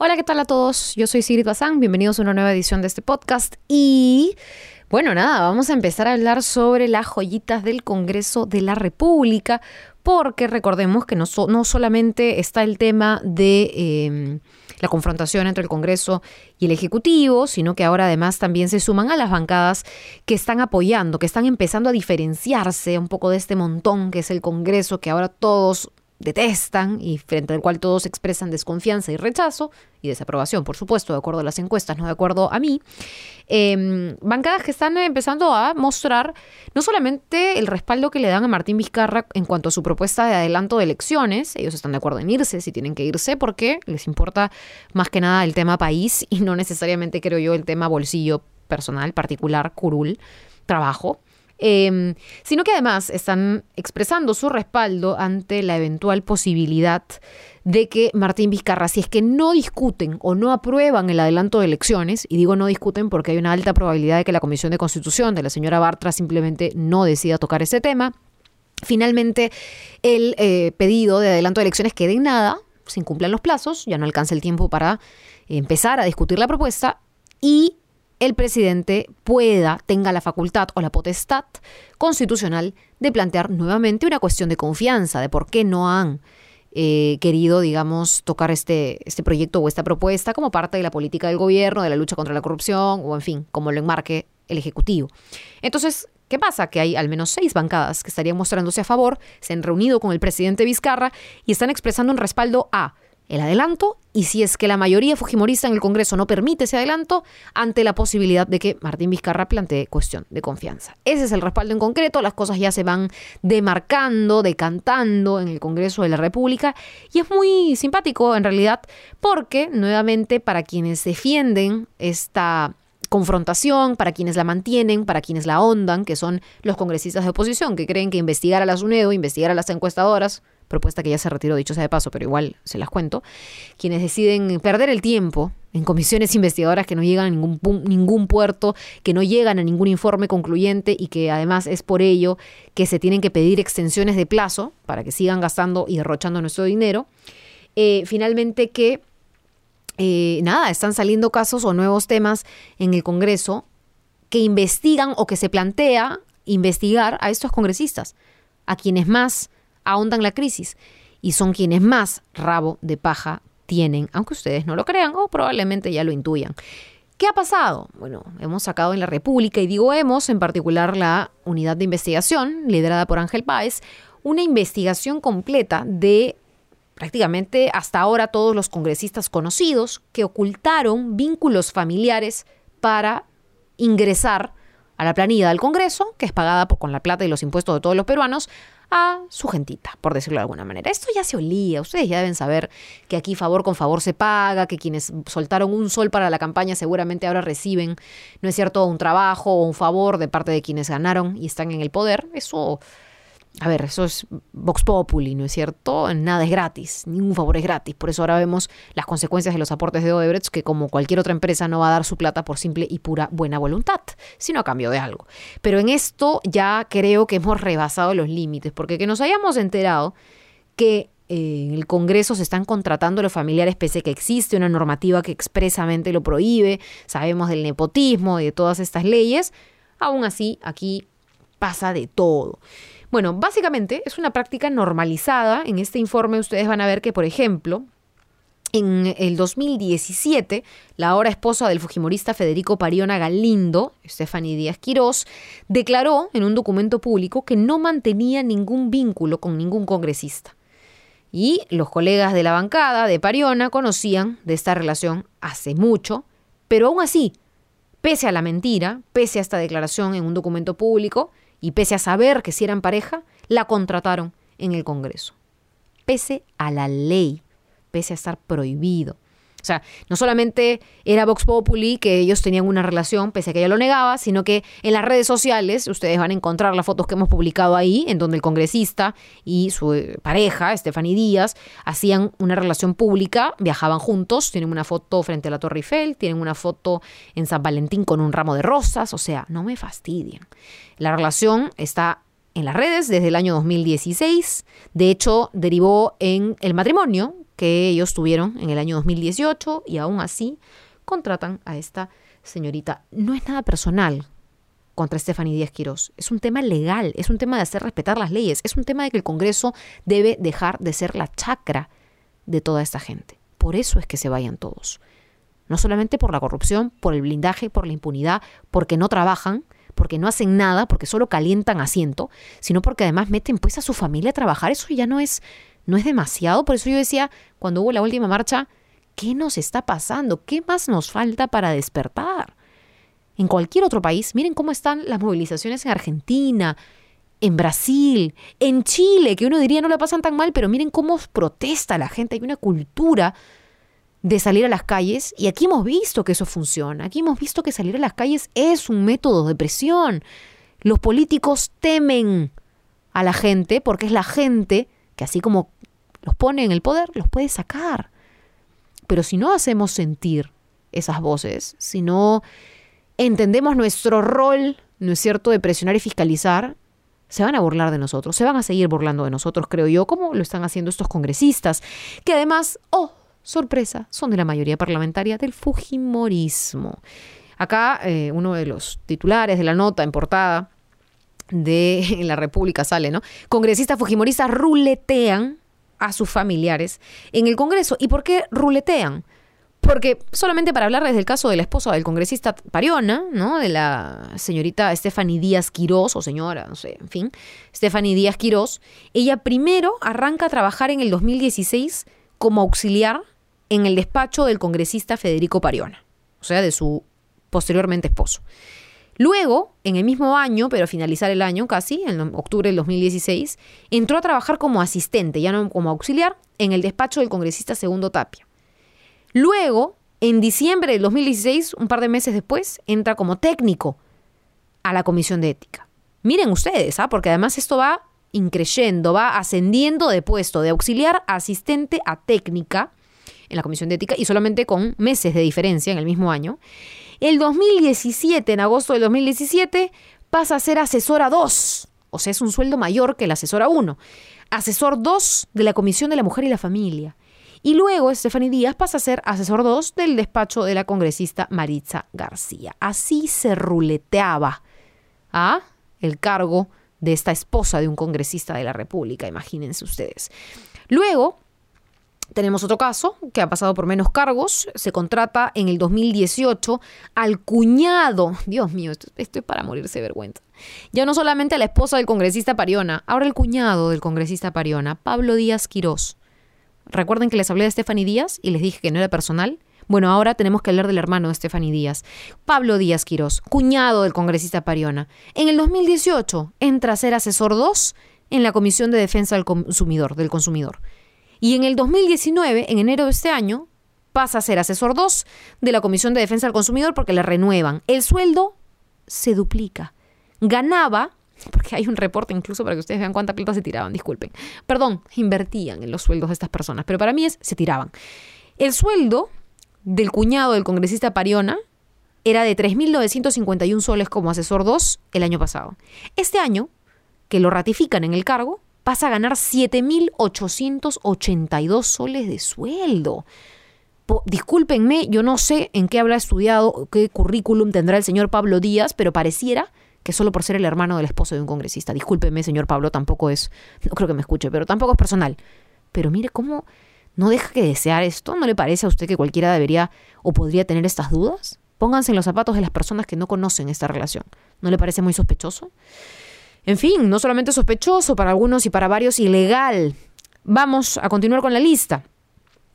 Hola, ¿qué tal a todos? Yo soy Sigrid Bazán, bienvenidos a una nueva edición de este podcast y bueno, nada, vamos a empezar a hablar sobre las joyitas del Congreso de la República, porque recordemos que no, no solamente está el tema de em, la confrontación entre el Congreso y el Ejecutivo, sino que ahora además también se suman a las bancadas que están apoyando, que están empezando a diferenciarse un poco de este montón que es el Congreso, que ahora todos detestan y frente al cual todos expresan desconfianza y rechazo y desaprobación, por supuesto, de acuerdo a las encuestas, no de acuerdo a mí, em, bancadas que están empezando a mostrar no solamente el respaldo que le dan a Martín Vizcarra en cuanto a su propuesta de adelanto de elecciones, ellos están de acuerdo en irse si tienen que irse porque les importa más que nada el tema país y no necesariamente creo yo el tema bolsillo personal, particular, curul, trabajo. Em, sino que además están expresando su respaldo ante la eventual posibilidad de que Martín Vizcarra, si es que no discuten o no aprueban el adelanto de elecciones, y digo no discuten porque hay una alta probabilidad de que la Comisión de Constitución de la señora Bartra simplemente no decida tocar ese tema, finalmente el eh, pedido de adelanto de elecciones quede en nada, se incumplan los plazos, ya no alcanza el tiempo para empezar a discutir la propuesta y el presidente pueda, tenga la facultad o la potestad constitucional de plantear nuevamente una cuestión de confianza, de por qué no han eh, querido, digamos, tocar este, este proyecto o esta propuesta como parte de la política del gobierno, de la lucha contra la corrupción, o en fin, como lo enmarque el Ejecutivo. Entonces, ¿qué pasa? Que hay al menos seis bancadas que estarían mostrándose a favor, se han reunido con el presidente Vizcarra y están expresando un respaldo a el adelanto y si es que la mayoría fujimorista en el Congreso no permite ese adelanto, ante la posibilidad de que Martín Vizcarra plantee cuestión de confianza. Ese es el respaldo en concreto, las cosas ya se van demarcando, decantando en el Congreso de la República y es muy simpático en realidad porque nuevamente para quienes defienden esta confrontación, para quienes la mantienen, para quienes la ahondan, que son los congresistas de oposición, que creen que investigar a las UNEDO, investigar a las encuestadoras, propuesta que ya se retiró, dicho sea de paso, pero igual se las cuento, quienes deciden perder el tiempo en comisiones investigadoras que no llegan a ningún, ningún puerto, que no llegan a ningún informe concluyente y que además es por ello que se tienen que pedir extensiones de plazo para que sigan gastando y derrochando nuestro dinero. Eh, finalmente que, eh, nada, están saliendo casos o nuevos temas en el Congreso que investigan o que se plantea investigar a estos congresistas, a quienes más ahondan la crisis y son quienes más rabo de paja tienen, aunque ustedes no lo crean o probablemente ya lo intuyan. ¿Qué ha pasado? Bueno, hemos sacado en la República, y digo hemos, en particular la unidad de investigación, liderada por Ángel Páez, una investigación completa de prácticamente hasta ahora todos los congresistas conocidos que ocultaron vínculos familiares para ingresar a la planilla del Congreso, que es pagada por, con la plata y los impuestos de todos los peruanos, a su gentita, por decirlo de alguna manera. Esto ya se olía, ustedes ya deben saber que aquí favor con favor se paga, que quienes soltaron un sol para la campaña seguramente ahora reciben, no es cierto, un trabajo o un favor de parte de quienes ganaron y están en el poder. Eso a ver, eso es Vox Populi, ¿no es cierto? Nada es gratis, ningún favor es gratis. Por eso ahora vemos las consecuencias de los aportes de Odebrecht, que como cualquier otra empresa no va a dar su plata por simple y pura buena voluntad, sino a cambio de algo. Pero en esto ya creo que hemos rebasado los límites, porque que nos hayamos enterado que eh, en el Congreso se están contratando los familiares pese que existe una normativa que expresamente lo prohíbe, sabemos del nepotismo y de todas estas leyes, aún así aquí pasa de todo. Bueno, básicamente es una práctica normalizada. En este informe ustedes van a ver que, por ejemplo, en el 2017, la ahora esposa del fujimorista Federico Pariona Galindo, Stephanie Díaz Quirós, declaró en un documento público que no mantenía ningún vínculo con ningún congresista. Y los colegas de la bancada de Pariona conocían de esta relación hace mucho, pero aún así, pese a la mentira, pese a esta declaración en un documento público, y pese a saber que si eran pareja, la contrataron en el Congreso. Pese a la ley, pese a estar prohibido. O sea, no solamente era Vox Populi que ellos tenían una relación, pese a que ella lo negaba, sino que en las redes sociales ustedes van a encontrar las fotos que hemos publicado ahí, en donde el congresista y su eh, pareja, Stephanie Díaz, hacían una relación pública, viajaban juntos, tienen una foto frente a la Torre Eiffel, tienen una foto en San Valentín con un ramo de rosas, o sea, no me fastidien. La relación está en las redes desde el año 2016. De hecho, derivó en el matrimonio que ellos tuvieron en el año 2018 y aún así contratan a esta señorita. No es nada personal contra Stephanie Díaz Quirós. Es un tema legal, es un tema de hacer respetar las leyes, es un tema de que el Congreso debe dejar de ser la chacra de toda esta gente. Por eso es que se vayan todos. No solamente por la corrupción, por el blindaje, por la impunidad, porque no trabajan, porque no hacen nada, porque solo calientan asiento, sino porque además meten pues a su familia a trabajar. Eso ya no es, no es demasiado. Por eso yo decía, cuando hubo la última marcha, ¿qué nos está pasando? ¿Qué más nos falta para despertar? En cualquier otro país, miren cómo están las movilizaciones en Argentina, en Brasil, en Chile, que uno diría no la pasan tan mal, pero miren cómo protesta la gente. Hay una cultura de salir a las calles y aquí hemos visto que eso funciona, aquí hemos visto que salir a las calles es un método de presión. Los políticos temen a la gente porque es la gente que así como los pone en el poder, los puede sacar. Pero si no hacemos sentir esas voces, si no entendemos nuestro rol, ¿no es cierto?, de presionar y fiscalizar, se van a burlar de nosotros, se van a seguir burlando de nosotros, creo yo, como lo están haciendo estos congresistas, que además, oh, sorpresa, son de la mayoría parlamentaria del Fujimorismo. Acá eh, uno de los titulares de la nota en portada de La República sale, ¿no? Congresistas fujimoristas ruletean a sus familiares en el Congreso. ¿Y por qué ruletean? Porque solamente para hablar desde el caso de la esposa del congresista Pariona, ¿no? De la señorita Stephanie Díaz Quirós, o señora, no sé, en fin, Stephanie Díaz Quirós, ella primero arranca a trabajar en el 2016 como auxiliar en el despacho del congresista Federico Pariona, o sea, de su posteriormente esposo. Luego, en el mismo año, pero a finalizar el año casi, en octubre del 2016, entró a trabajar como asistente, ya no como auxiliar, en el despacho del congresista Segundo Tapia. Luego, en diciembre del 2016, un par de meses después, entra como técnico a la Comisión de Ética. Miren ustedes, ¿ah? porque además esto va increyendo, va ascendiendo de puesto de auxiliar a asistente a técnica en la Comisión de Ética y solamente con meses de diferencia en el mismo año. El 2017, en agosto del 2017, pasa a ser asesora 2, o sea, es un sueldo mayor que la asesora 1. Asesor 2 de la Comisión de la Mujer y la Familia. Y luego Stephanie Díaz pasa a ser asesor 2 del despacho de la congresista Maritza García. Así se ruleteaba a el cargo de esta esposa de un congresista de la República, imagínense ustedes. Luego, tenemos otro caso que ha pasado por menos cargos. Se contrata en el 2018 al cuñado. Dios mío, esto, es para morirse de vergüenza. Ya no solamente a la esposa del congresista Pariona, ahora el cuñado del congresista Pariona, Pablo Díaz Quirós. Recuerden que les hablé de Stephanie Díaz y les dije que no era personal. Bueno, ahora tenemos que hablar del hermano de Stephanie Díaz, Pablo Díaz Quirós, cuñado del congresista Pariona. En el 2018 entra a ser asesor 2 en la Comisión de Defensa del Consumidor, del Consumidor. Y en el 2019, en enero de este año, pasa a ser asesor 2 de la Comisión de Defensa del Consumidor porque le renuevan. El sueldo se duplica. Ganaba, porque hay un reporte incluso para que ustedes vean cuánta plata se tiraban, disculpen. Perdón, invertían en los sueldos de estas personas, pero para mí es, se tiraban. El sueldo del cuñado del congresista Pariona era de 3.951 soles como asesor 2 el año pasado. Este año, que lo ratifican en el cargo, pasa a ganar 7.882 soles de sueldo. discúlpenme, yo no sé en qué habrá estudiado, qué currículum tendrá el señor Pablo Díaz, pero pareciera que solo por ser el hermano del esposo de un congresista. Discúlpeme, señor Pablo, tampoco es, no creo que me escuche, pero tampoco es personal. Pero mire cómo no deja que desear esto. ¿No le parece a usted que cualquiera debería o podría tener estas dudas? Pónganse en los zapatos de las personas que no conocen esta relación. ¿No le parece muy sospechoso? En fin, no solamente sospechoso para algunos y para varios ilegal. Vamos a continuar con la lista.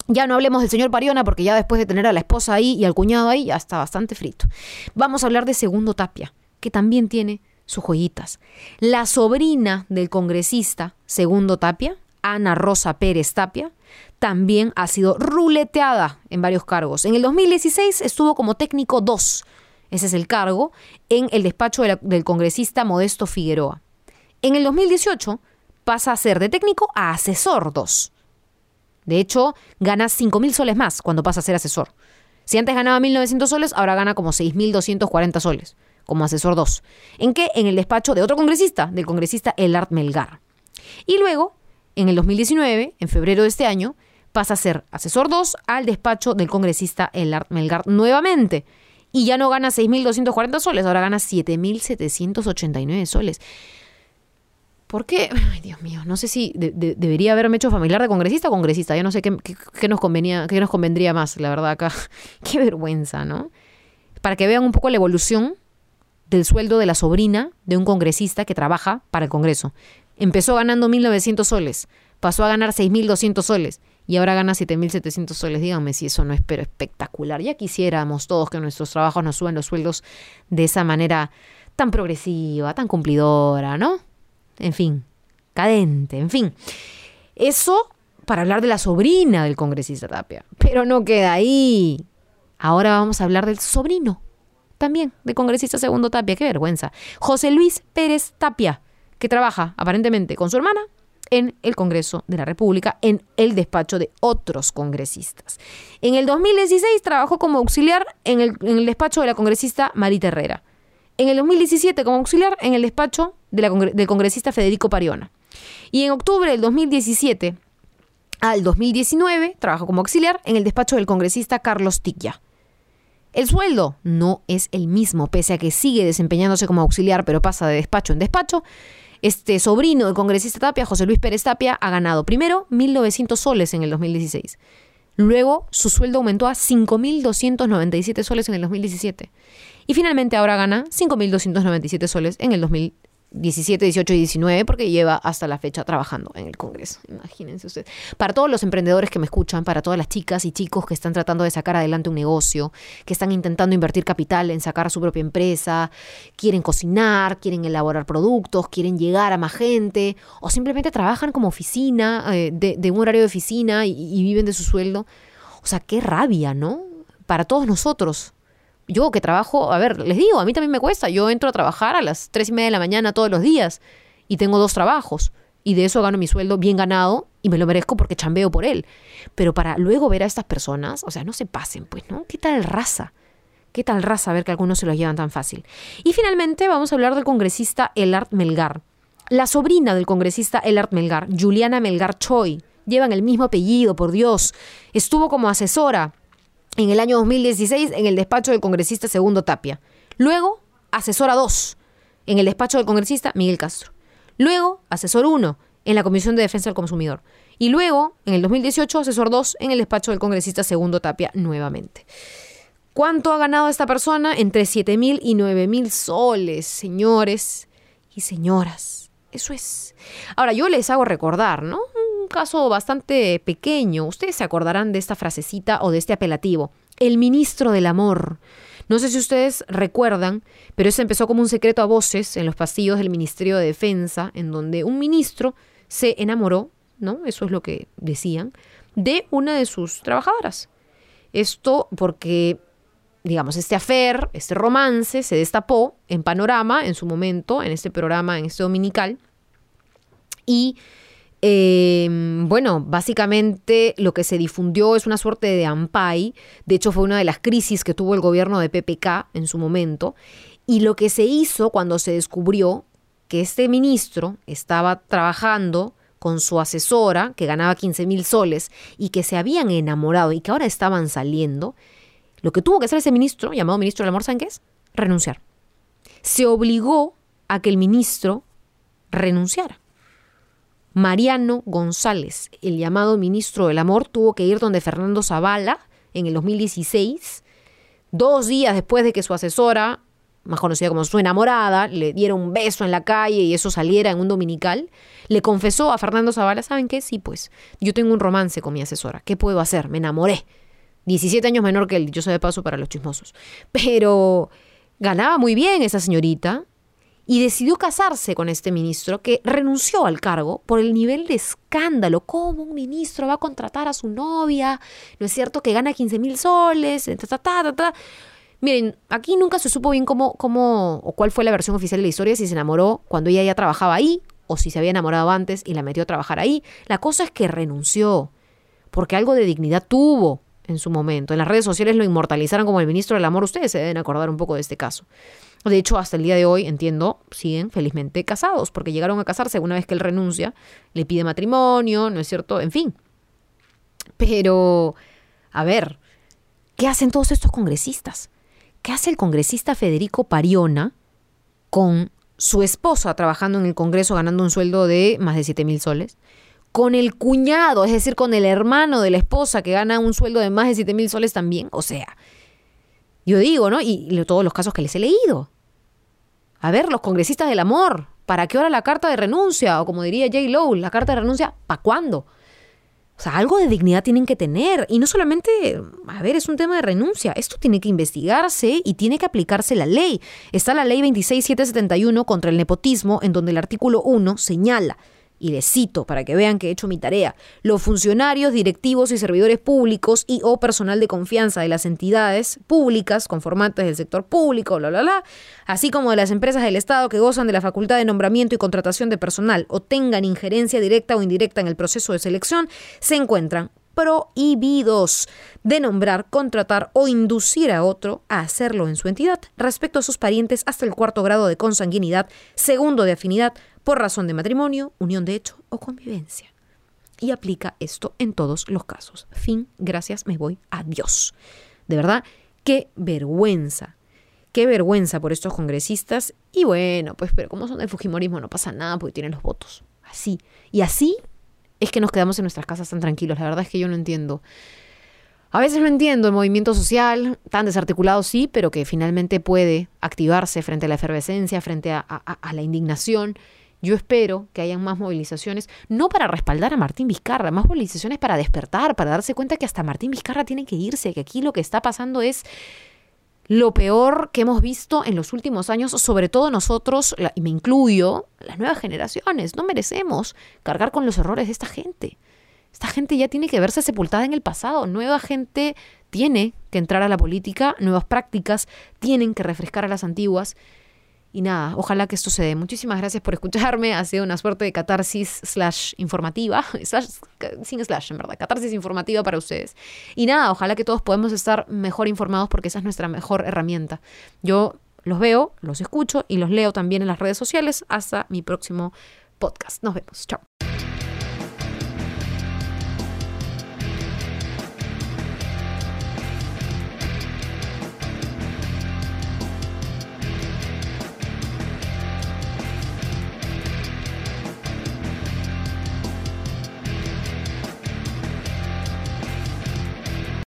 Ya no hablemos del señor Pariona porque ya después de tener a la esposa ahí y al cuñado ahí ya está bastante frito. Vamos a hablar de Segundo Tapia, que también tiene sus joyitas. La sobrina del congresista Segundo Tapia, Ana Rosa Pérez Tapia, también ha sido ruleteada en varios cargos. En el 2016 estuvo como técnico 2 ese es el cargo, en el despacho del congresista Modesto Figueroa. En el 2018 pasa a ser de técnico a asesor 2. De hecho, gana 5.000 soles más cuando pasa a ser asesor. Si antes ganaba 1.900 soles, ahora gana como 6.240 soles. como asesor 2. ¿En qué? En el despacho de otro congresista, del congresista Elard Melgar. Y luego, en el 2019, en febrero de este año, pasa a ser asesor 2 al despacho del congresista Elard Melgar nuevamente. Y ya no gana 6.240 soles, ahora gana 7.789 soles. ¿Por qué? Ay, Dios mío, no sé si debería haberme hecho familiar de congresista o congresista. Yo no sé qué, nos convenía, qué nos convendría más, la verdad, acá. qué vergüenza, ¿no? Para que vean un poco la evolución del sueldo de la sobrina de un congresista que trabaja para el Congreso. Empezó ganando 1.900 soles, pasó a ganar 6.200 soles y ahora gana 7.700 soles. Díganme si eso no es pero espectacular. Ya quisiéramos todos que nuestros trabajos nos suban los sueldos de esa manera tan progresiva, tan cumplidora, ¿no? En fin, cadente, en fin. Eso para hablar de la sobrina del congresista Tapia. Pero no queda ahí. Ahora vamos a hablar del sobrino también del congresista segundo Tapia. Qué vergüenza. José Luis Pérez Tapia, que trabaja aparentemente con su hermana en el Congreso de la República, en el despacho de otros congresistas. En el 2016 trabajó como auxiliar en el, despacho de la congresista Marita Herrera. En el 2017 como auxiliar en el despacho del congresista Federico Pariona. Y en octubre del 2017 al 2019 trabajó como auxiliar en el despacho del congresista Carlos Tiquia. El sueldo no es el mismo, pese a que sigue desempeñándose como auxiliar, pero pasa de despacho en despacho. Este sobrino del congresista Tapia, José Luis Pérez Tapia, ha ganado primero 1.900 soles en el 2016. Luego su sueldo aumentó a 5.297 soles en el 2017. Y finalmente ahora gana 5.297 soles en el 2017. 17, 18 y 19, porque lleva hasta la fecha trabajando en el Congreso. Imagínense ustedes. Para todos los emprendedores que me escuchan, para todas las chicas y chicos que están tratando de sacar adelante un negocio, que están intentando invertir capital en sacar su propia empresa, quieren cocinar, quieren elaborar productos, quieren llegar a más gente, o simplemente trabajan como oficina, eh, de, un horario de oficina y viven de su sueldo. O sea, qué rabia, ¿no? Para todos nosotros yo que trabajo, a ver, les digo, a mí también me cuesta. Yo entro a trabajar a las tres y media de la mañana todos los días y tengo dos trabajos y de eso gano mi sueldo bien ganado y me lo merezco porque chambeo por él. Pero para luego ver a estas personas, o sea, no se pasen, pues, ¿no? ¿Qué tal raza? ¿Qué tal raza ver que algunos se lo llevan tan fácil? Y finalmente vamos a hablar del congresista Elard Melgar. La sobrina del congresista Elard Melgar, Juliana Melgar Choi, llevan el mismo apellido, por Dios. Estuvo como asesora en el año 2016 en el despacho del congresista Segundo Tapia. Luego, asesora 2 en el despacho del congresista Miguel Castro. Luego, asesor 1 en la Comisión de Defensa del Consumidor. Y luego, en el 2018, asesor 2 en el despacho del congresista Segundo Tapia nuevamente. ¿Cuánto ha ganado esta persona? Entre 7 mil y 9 mil soles, señores y señoras. Eso es. Ahora, yo les hago recordar, ¿no? Caso bastante pequeño. Ustedes se acordarán de esta frasecita o de este apelativo. El ministro del amor. No sé si ustedes recuerdan, pero eso empezó como un secreto a voces en los pasillos del Ministerio de Defensa, en donde un ministro se enamoró, ¿no? Eso es lo que decían, de una de sus trabajadoras. Esto porque, digamos, este afer, este romance se destapó en Panorama en su momento, en este programa, en este dominical, y Em, bueno, básicamente lo que se difundió es una suerte de AMPAI. De hecho, fue una de las crisis que tuvo el gobierno de PPK en su momento. Y lo que se hizo cuando se descubrió que este ministro estaba trabajando con su asesora, que ganaba 15 mil soles, y que se habían enamorado y que ahora estaban saliendo, lo que tuvo que hacer ese ministro, llamado ministro del amor, ¿saben qué es? Renunciar. Se obligó a que el ministro renunciara. Mariano González, el llamado ministro del Amor, tuvo que ir donde Fernando Zavala en el 2016, dos días después de que su asesora, más conocida como su enamorada, le diera un beso en la calle y eso saliera en un dominical, le confesó a Fernando Zavala, ¿saben qué? Sí, pues yo tengo un romance con mi asesora, ¿qué puedo hacer? Me enamoré. 17 años menor que él, yo soy de paso para los chismosos. Pero ganaba muy bien esa señorita, y decidió casarse con este ministro que renunció al cargo por el nivel de escándalo. ¿Cómo un ministro va a contratar a su novia? ¿No es cierto que gana 15 mil soles? Miren, aquí nunca se supo bien cómo, cómo o cuál fue la versión oficial de la historia, si se enamoró cuando ella ya trabajaba ahí o si se había enamorado antes y la metió a trabajar ahí. La cosa es que renunció porque algo de dignidad tuvo. En su momento. En las redes sociales lo inmortalizaron como el ministro del amor. Ustedes se deben acordar un poco de este caso. De hecho, hasta el día de hoy, entiendo, siguen felizmente casados, porque llegaron a casarse una vez que él renuncia, le pide matrimonio, ¿no es cierto? En fin. Pero, a ver, ¿qué hacen todos estos congresistas? ¿Qué hace el congresista Federico Pariona con su esposa trabajando en el Congreso ganando un sueldo de más de 7 mil soles? Con el cuñado, es decir, con el hermano de la esposa que gana un sueldo de más de 7 mil soles también. O sea, yo digo, ¿no? Y, todos los casos que les he leído. A ver, los congresistas del amor, ¿para qué hora la carta de renuncia? O como diría J. Lowe, la carta de renuncia, ¿para cuándo? O sea, algo de dignidad tienen que tener. Y no solamente, a ver, es un tema de renuncia. Esto tiene que investigarse y tiene que aplicarse la ley. Está la ley 26771 contra el nepotismo, en donde el artículo 1 señala y les cito para que vean que he hecho mi tarea, los funcionarios, directivos y servidores públicos y o personal de confianza de las entidades públicas conformantes del sector público, bla, bla, bla, así como de las empresas del Estado que gozan de la facultad de nombramiento y contratación de personal o tengan injerencia directa o indirecta en el proceso de selección, se encuentran prohibidos de nombrar, contratar o inducir a otro a hacerlo en su entidad respecto a sus parientes hasta el cuarto grado de consanguinidad, segundo de afinidad, por razón de matrimonio, unión de hecho o convivencia. Y aplica esto en todos los casos. Fin, gracias, me voy, adiós. De verdad, qué vergüenza. Qué vergüenza por estos congresistas. Y bueno, pues, pero como son del Fujimorismo, no pasa nada porque tienen los votos. Así. Y así es que nos quedamos en nuestras casas tan tranquilos. La verdad es que yo no entiendo. A veces no entiendo el movimiento social, tan desarticulado sí, pero que finalmente puede activarse frente a la efervescencia, frente a, a la indignación yo espero que hayan más movilizaciones, no para respaldar a Martín Vizcarra, más movilizaciones para despertar, para darse cuenta que hasta Martín Vizcarra tiene que irse, que aquí lo que está pasando es lo peor que hemos visto en los últimos años, sobre todo nosotros, y me incluyo, las nuevas generaciones. No merecemos cargar con los errores de esta gente. Esta gente ya tiene que verse sepultada en el pasado. Nueva gente tiene que entrar a la política, nuevas prácticas tienen que refrescar a las antiguas. Y nada, ojalá que esto se dé. Muchísimas gracias por escucharme. Ha sido una suerte de catarsis slash informativa. sin slash, en verdad. Catarsis informativa para ustedes. Y nada, ojalá que todos podamos estar mejor informados porque esa es nuestra mejor herramienta. Yo los veo, los escucho y los leo también en las redes sociales. Hasta mi próximo podcast. Nos vemos. Chao.